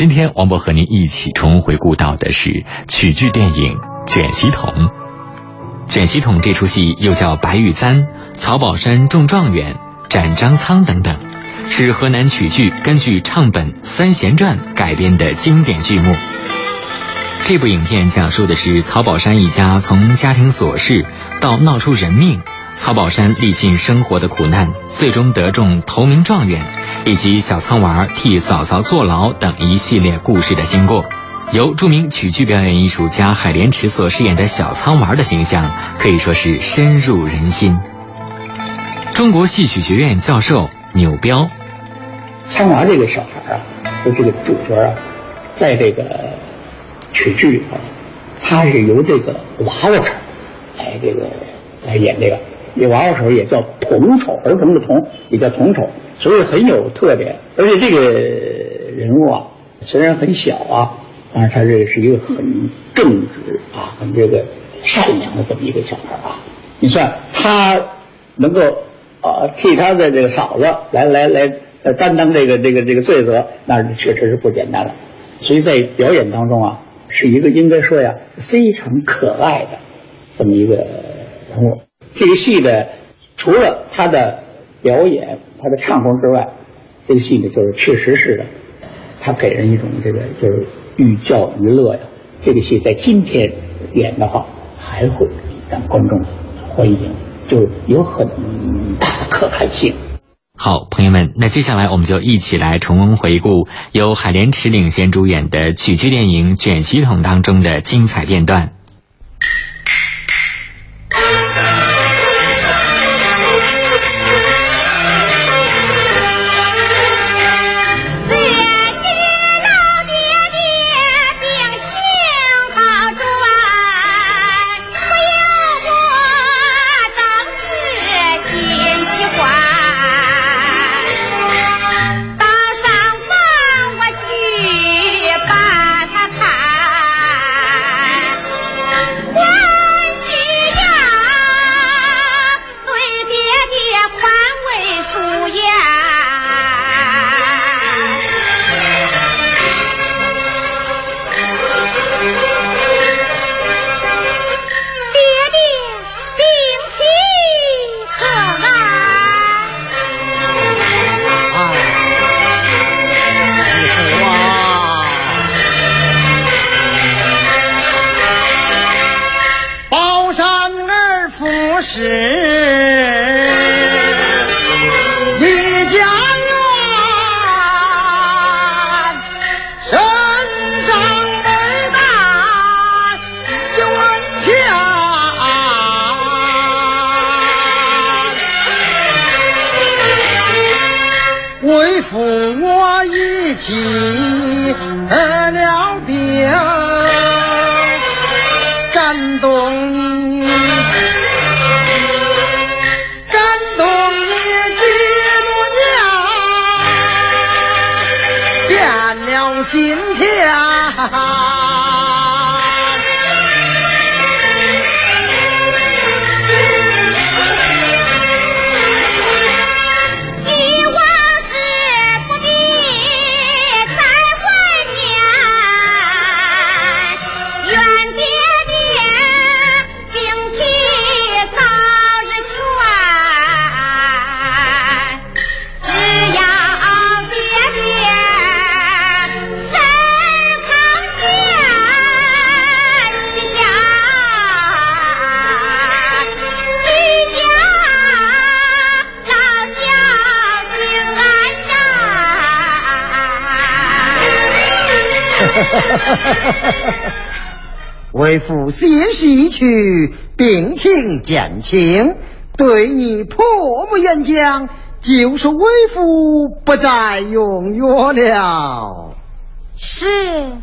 今天王博和您一起重回顾到的是曲剧电影《卷席筒》。卷席筒这出戏又叫《白玉簪》《曹宝山中状元》《斩张苍》等等，是河南曲剧根据唱本《三贤传》改编的经典剧目。这部影片讲述的是曹宝山一家从家庭琐事到闹出人命，曹宝山历尽生活的苦难，最终得中头名状元，以及小苍娃替嫂嫂坐牢等一系列故事的经过。由著名曲剧表演艺术家海莲池所饰演的小苍娃的形象可以说是深入人心。中国戏曲学院教授钮彪，苍娃这个小孩啊，就这个主角啊，在这个曲剧里头，他是由这个娃娃手来这个来演这个，你娃娃手也叫童丑，儿童的童也叫童丑，所以很有特点。而且这个人物啊，虽然很小啊。但是他这个是一个很正直啊，很这个善良的这么一个小孩啊。你算他能够啊替他的这个嫂子来来来担当这个这个这个罪责，那确实是不简单了。所以在表演当中啊，是一个应该说呀非常可爱的这么一个人物。这个戏的除了他的表演、他的唱功之外，这个戏呢就是确实是的，他给人一种这个就是。寓教于乐呀，这个戏在今天演的话，还会让观众欢迎，就有很大的可看性。好，朋友们，那接下来我们就一起来重温回顾由海莲池领衔主演的曲剧电影《卷席筒》当中的精彩片段。为父先逝去，病情减轻，对你颇不言讲，就是为父不再用药了。是。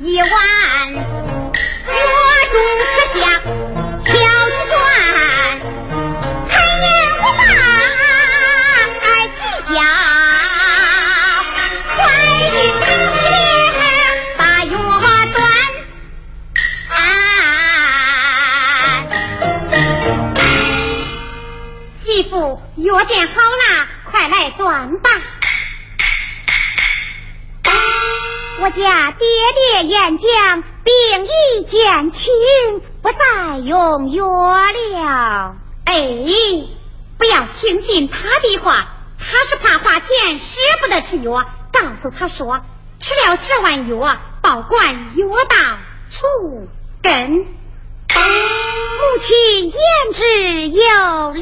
一碗药煎好了，快来端吧。我家爹爹演讲，病已减轻，不再用药了。哎，不要听信他的话，他是怕花钱，舍不得吃药。告诉他说，吃了这碗药，保管药到除根。母亲言之有理。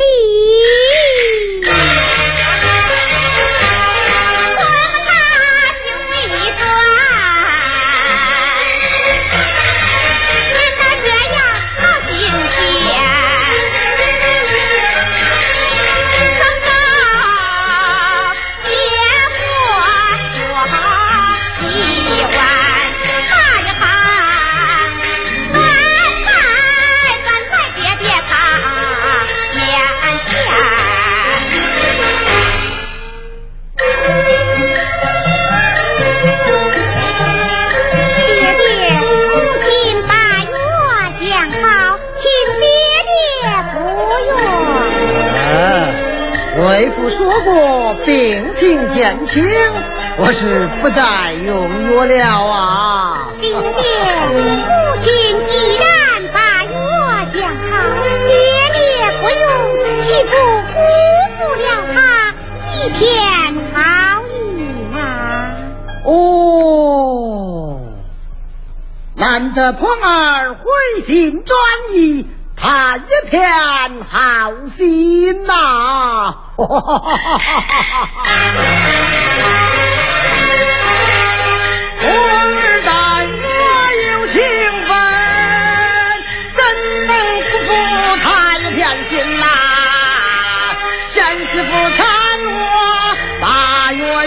情，我是不再用药了啊！爹爹，母亲既然把药讲好，爹爹不用，岂不辜负了他一片好意啊？哦，难得鹏儿回心转意。他一片好心呐！哈我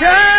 胸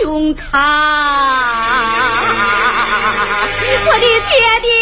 胸膛！我的爹爹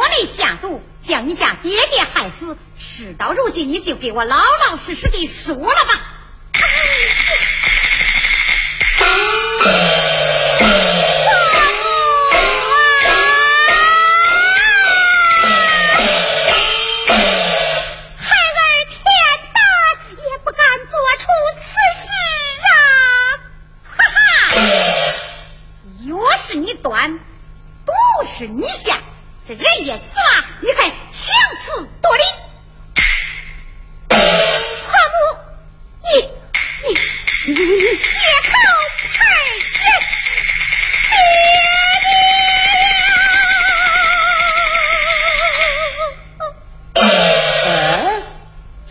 我的下毒将你家爹爹害死事到如今你就给我老老实实的说了吧。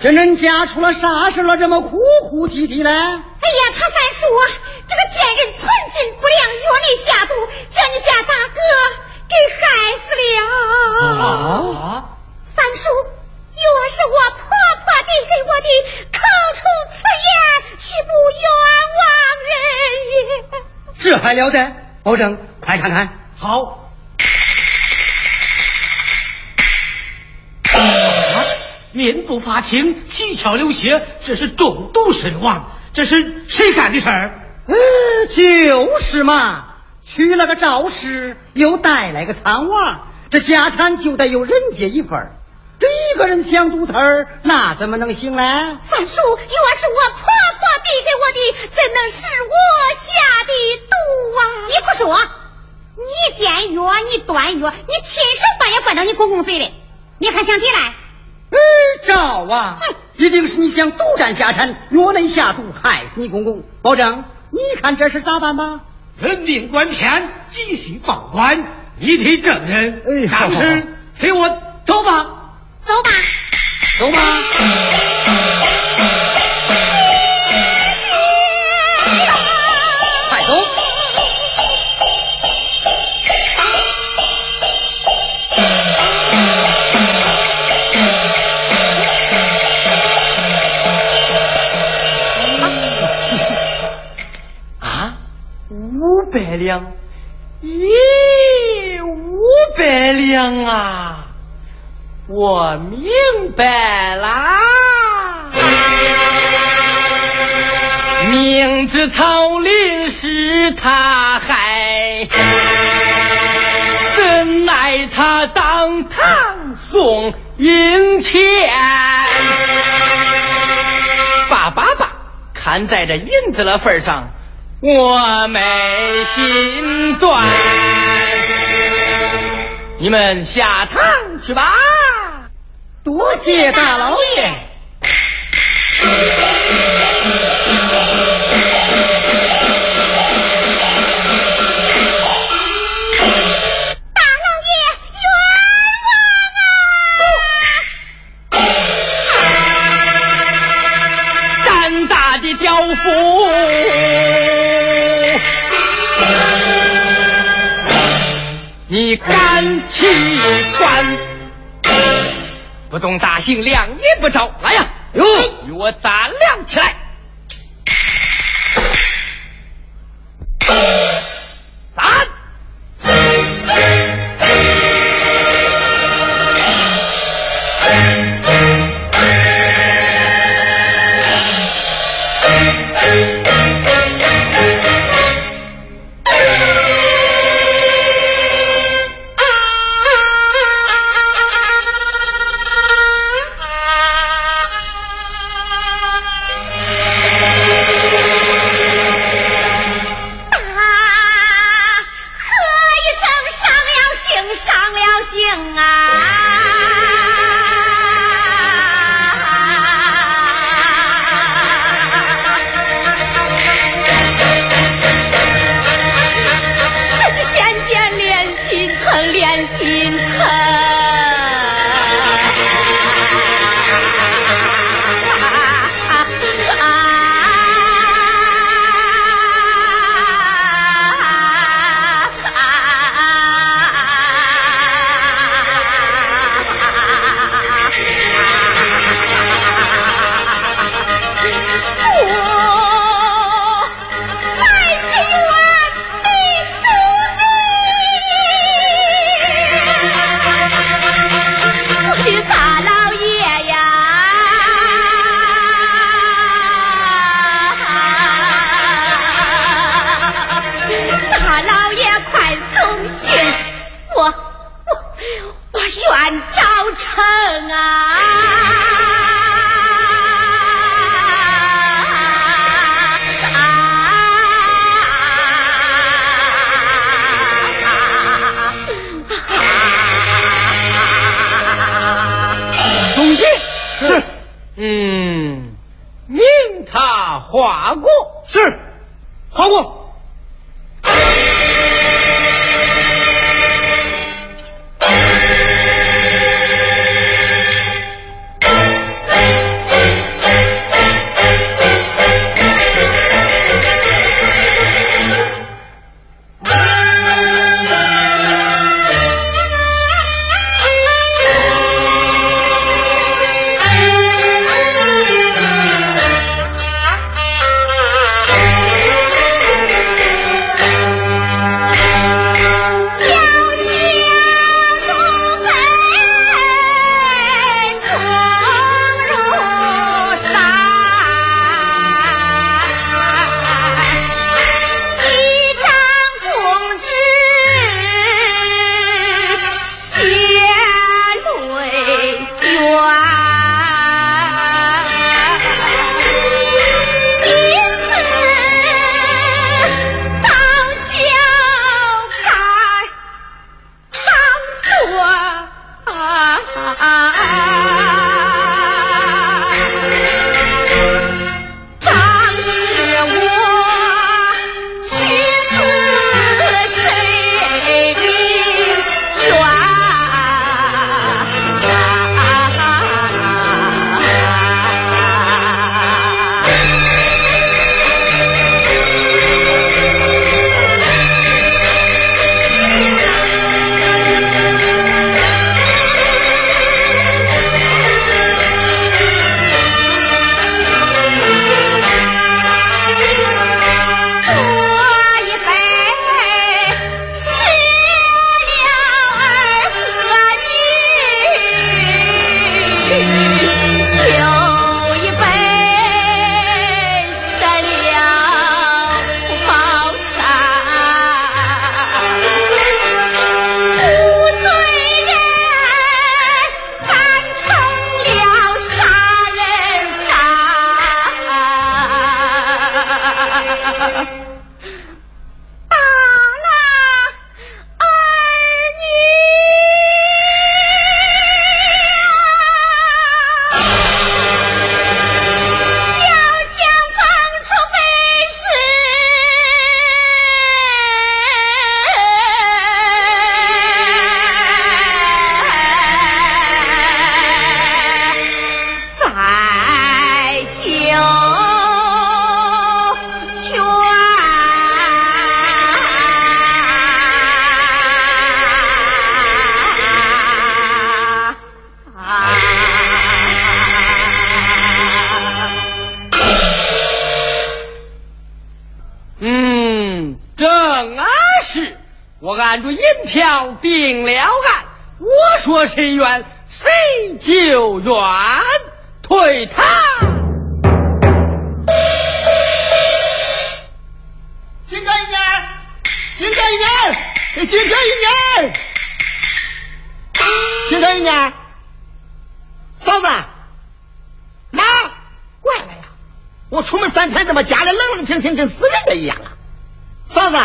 这恁家出了啥事了？这么哭哭啼啼嘞？哎呀，他三叔啊，这个贱人存心不良，药内下毒，将你家大哥给害死了。啊！三叔，药是我婆婆递给我的，口出此言，岂不冤枉人也？这还了得！保证，快看看。好。面部发青，七窍流血，这是中毒身亡。这是谁干的事儿？嗯，就是嘛，娶了个赵氏，又带来个苍娃，这家产就得有人家一份这一个人想独吞，那怎么能行呢？三叔，药是我婆婆递给我的，怎能是我下的毒啊？你不说，你煎药，你端药，你亲手把药灌到你公公嘴里，你还想抵赖？哎，赵啊，一定是你想独占家产，药内下毒，害死你公公。保证，你看这事咋办吧？人命关天，急需报官，你替证人。哎，当时随我走吧，走吧，走吧。百两，咦，五百两啊！我明白啦，明知草林是他害，怎奈他当堂送银钱？爸爸爸，看在这银子的份上。我没心断，你们下堂去吧。多谢大老爷。你敢去管？不动大刑，两年不着。来呀，哟，与我打量起来。我说谁冤，谁就冤，退堂。金哥一年，金哥一年，金哥一年，金哥一年，嫂子，妈，怪了呀！我出门三天，怎么家里冷冷清清，跟死人的一样啊？嫂子，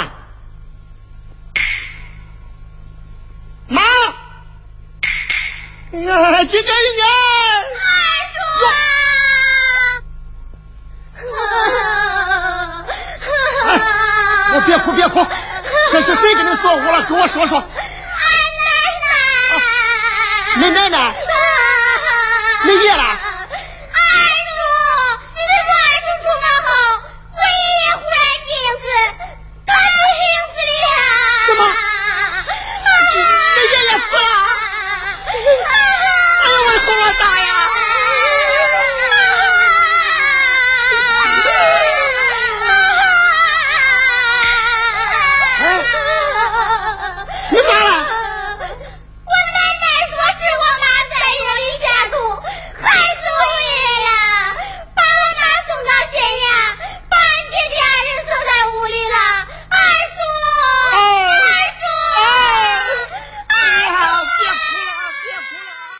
呀，金哥一年，二叔，我别哭别哭，这是谁给你锁屋了？跟我说说。二奶奶，你奶奶？